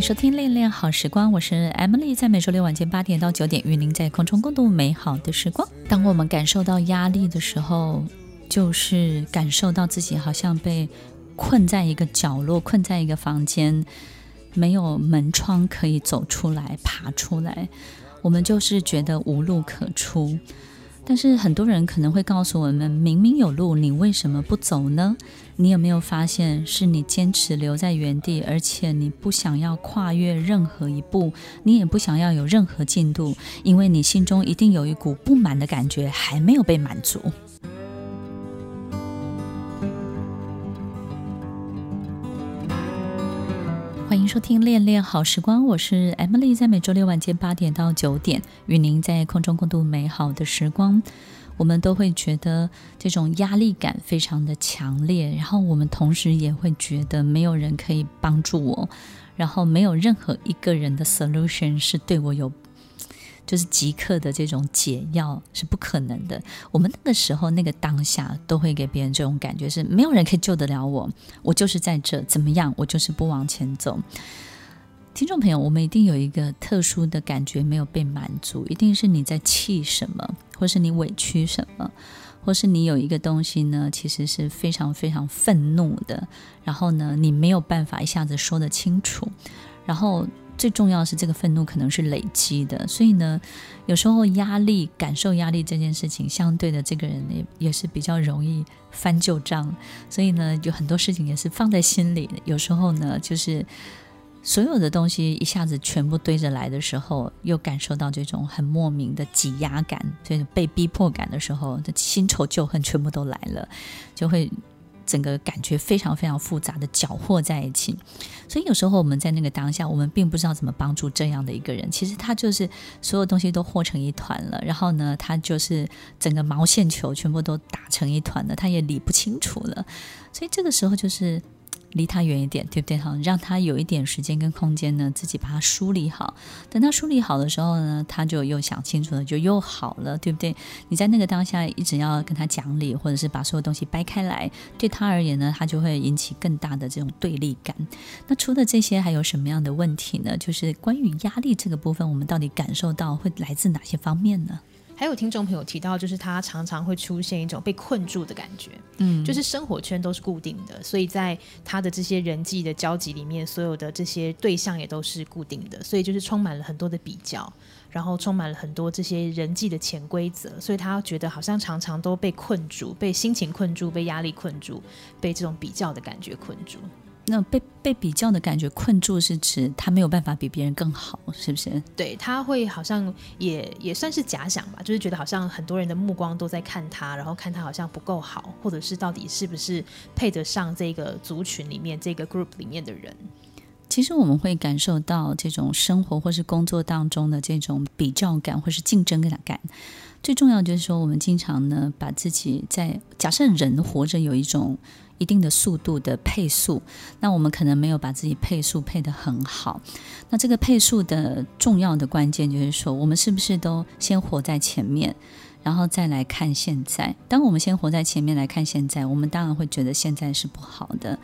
收听《恋恋好时光》，我是 Emily，在每周六晚间八点到九点，与您在空中共度美好的时光。当我们感受到压力的时候，就是感受到自己好像被困在一个角落，困在一个房间，没有门窗可以走出来、爬出来，我们就是觉得无路可出。但是很多人可能会告诉我们，明明有路，你为什么不走呢？你有没有发现，是你坚持留在原地，而且你不想要跨越任何一步，你也不想要有任何进度，因为你心中一定有一股不满的感觉，还没有被满足。欢迎收听《恋恋好时光》，我是 Emily，在每周六晚间八点到九点，与您在空中共度美好的时光。我们都会觉得这种压力感非常的强烈，然后我们同时也会觉得没有人可以帮助我，然后没有任何一个人的 solution 是对我有。就是即刻的这种解药是不可能的。我们那个时候、那个当下，都会给别人这种感觉：是没有人可以救得了我，我就是在这，怎么样，我就是不往前走。听众朋友，我们一定有一个特殊的感觉没有被满足，一定是你在气什么，或是你委屈什么，或是你有一个东西呢，其实是非常非常愤怒的，然后呢，你没有办法一下子说得清楚，然后。最重要是，这个愤怒可能是累积的，所以呢，有时候压力、感受压力这件事情，相对的，这个人也也是比较容易翻旧账，所以呢，有很多事情也是放在心里。有时候呢，就是所有的东西一下子全部堆着来的时候，又感受到这种很莫名的挤压感，所以被逼迫感的时候，这新仇旧恨全部都来了，就会。整个感觉非常非常复杂的搅和在一起，所以有时候我们在那个当下，我们并不知道怎么帮助这样的一个人。其实他就是所有东西都和成一团了，然后呢，他就是整个毛线球全部都打成一团了，他也理不清楚了。所以这个时候就是。离他远一点，对不对？哈，让他有一点时间跟空间呢，自己把它梳理好。等他梳理好的时候呢，他就又想清楚了，就又好了，对不对？你在那个当下一直要跟他讲理，或者是把所有东西掰开来，对他而言呢，他就会引起更大的这种对立感。那除了这些，还有什么样的问题呢？就是关于压力这个部分，我们到底感受到会来自哪些方面呢？还有听众朋友提到，就是他常常会出现一种被困住的感觉，嗯，就是生活圈都是固定的，所以在他的这些人际的交集里面，所有的这些对象也都是固定的，所以就是充满了很多的比较，然后充满了很多这些人际的潜规则，所以他觉得好像常常都被困住，被心情困住，被压力困住，被这种比较的感觉困住。那被被比较的感觉困住，是指他没有办法比别人更好，是不是？对，他会好像也也算是假想吧，就是觉得好像很多人的目光都在看他，然后看他好像不够好，或者是到底是不是配得上这个族群里面这个 group 里面的人。其实我们会感受到这种生活或是工作当中的这种比较感或是竞争感。最重要就是说，我们经常呢把自己在假设人活着有一种。一定的速度的配速，那我们可能没有把自己配速配得很好。那这个配速的重要的关键就是说，我们是不是都先活在前面，然后再来看现在？当我们先活在前面来看现在，我们当然会觉得现在是不好的。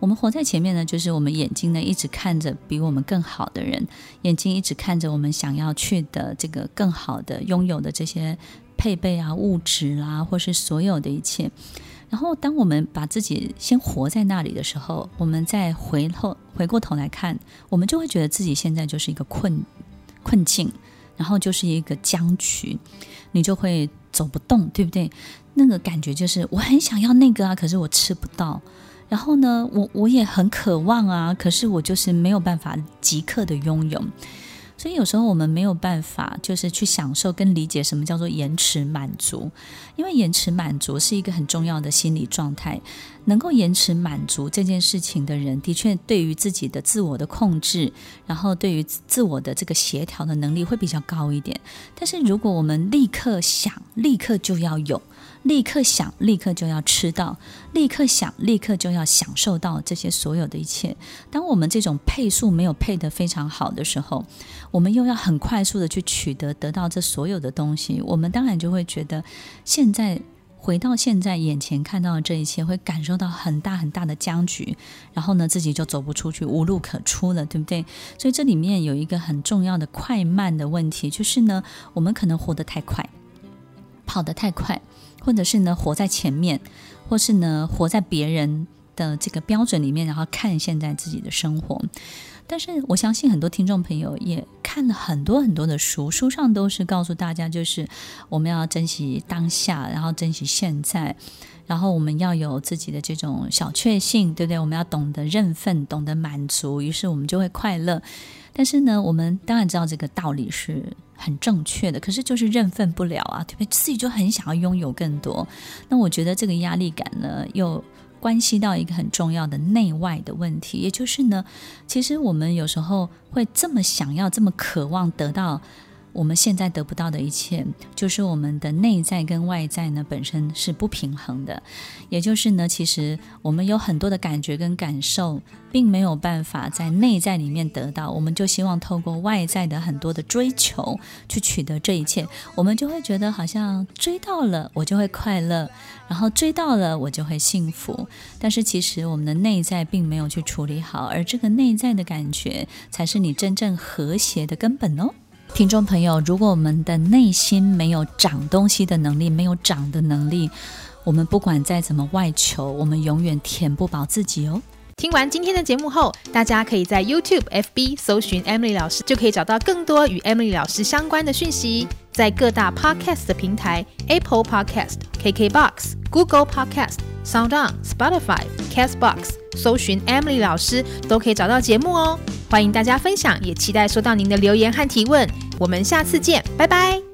我们活在前面呢，就是我们眼睛呢一直看着比我们更好的人，眼睛一直看着我们想要去的这个更好的拥有的这些配备啊、物质啦、或是所有的一切。然后，当我们把自己先活在那里的时候，我们再回头回过头来看，我们就会觉得自己现在就是一个困困境，然后就是一个僵局，你就会走不动，对不对？那个感觉就是我很想要那个啊，可是我吃不到。然后呢，我我也很渴望啊，可是我就是没有办法即刻的拥有。所以有时候我们没有办法，就是去享受跟理解什么叫做延迟满足，因为延迟满足是一个很重要的心理状态。能够延迟满足这件事情的人，的确对于自己的自我的控制，然后对于自我的这个协调的能力会比较高一点。但是如果我们立刻想，立刻就要有。立刻想，立刻就要吃到；立刻想，立刻就要享受到这些所有的一切。当我们这种配速没有配得非常好的时候，我们又要很快速的去取得得到这所有的东西，我们当然就会觉得现在回到现在眼前看到的这一切，会感受到很大很大的僵局，然后呢，自己就走不出去，无路可出了，对不对？所以这里面有一个很重要的快慢的问题，就是呢，我们可能活得太快，跑得太快，或者是呢，活在前面，或是呢，活在别人的这个标准里面，然后看现在自己的生活。但是我相信很多听众朋友也看了很多很多的书，书上都是告诉大家，就是我们要珍惜当下，然后珍惜现在，然后我们要有自己的这种小确幸，对不对？我们要懂得认分，懂得满足，于是我们就会快乐。但是呢，我们当然知道这个道理是很正确的，可是就是认分不了啊，对不对？自己就很想要拥有更多。那我觉得这个压力感呢，又。关系到一个很重要的内外的问题，也就是呢，其实我们有时候会这么想要、这么渴望得到。我们现在得不到的一切，就是我们的内在跟外在呢本身是不平衡的，也就是呢，其实我们有很多的感觉跟感受，并没有办法在内在里面得到，我们就希望透过外在的很多的追求去取得这一切，我们就会觉得好像追到了我就会快乐，然后追到了我就会幸福，但是其实我们的内在并没有去处理好，而这个内在的感觉才是你真正和谐的根本哦。听众朋友，如果我们的内心没有长东西的能力，没有长的能力，我们不管再怎么外求，我们永远填不饱自己哦。听完今天的节目后，大家可以在 YouTube、FB 搜寻 Emily 老师，就可以找到更多与 Emily 老师相关的讯息。在各大 Podcast 的平台，Apple Podcast、KKBox、Google Podcast、SoundOn、Spotify、Castbox，搜寻 Emily 老师都可以找到节目哦。欢迎大家分享，也期待收到您的留言和提问。我们下次见，拜拜。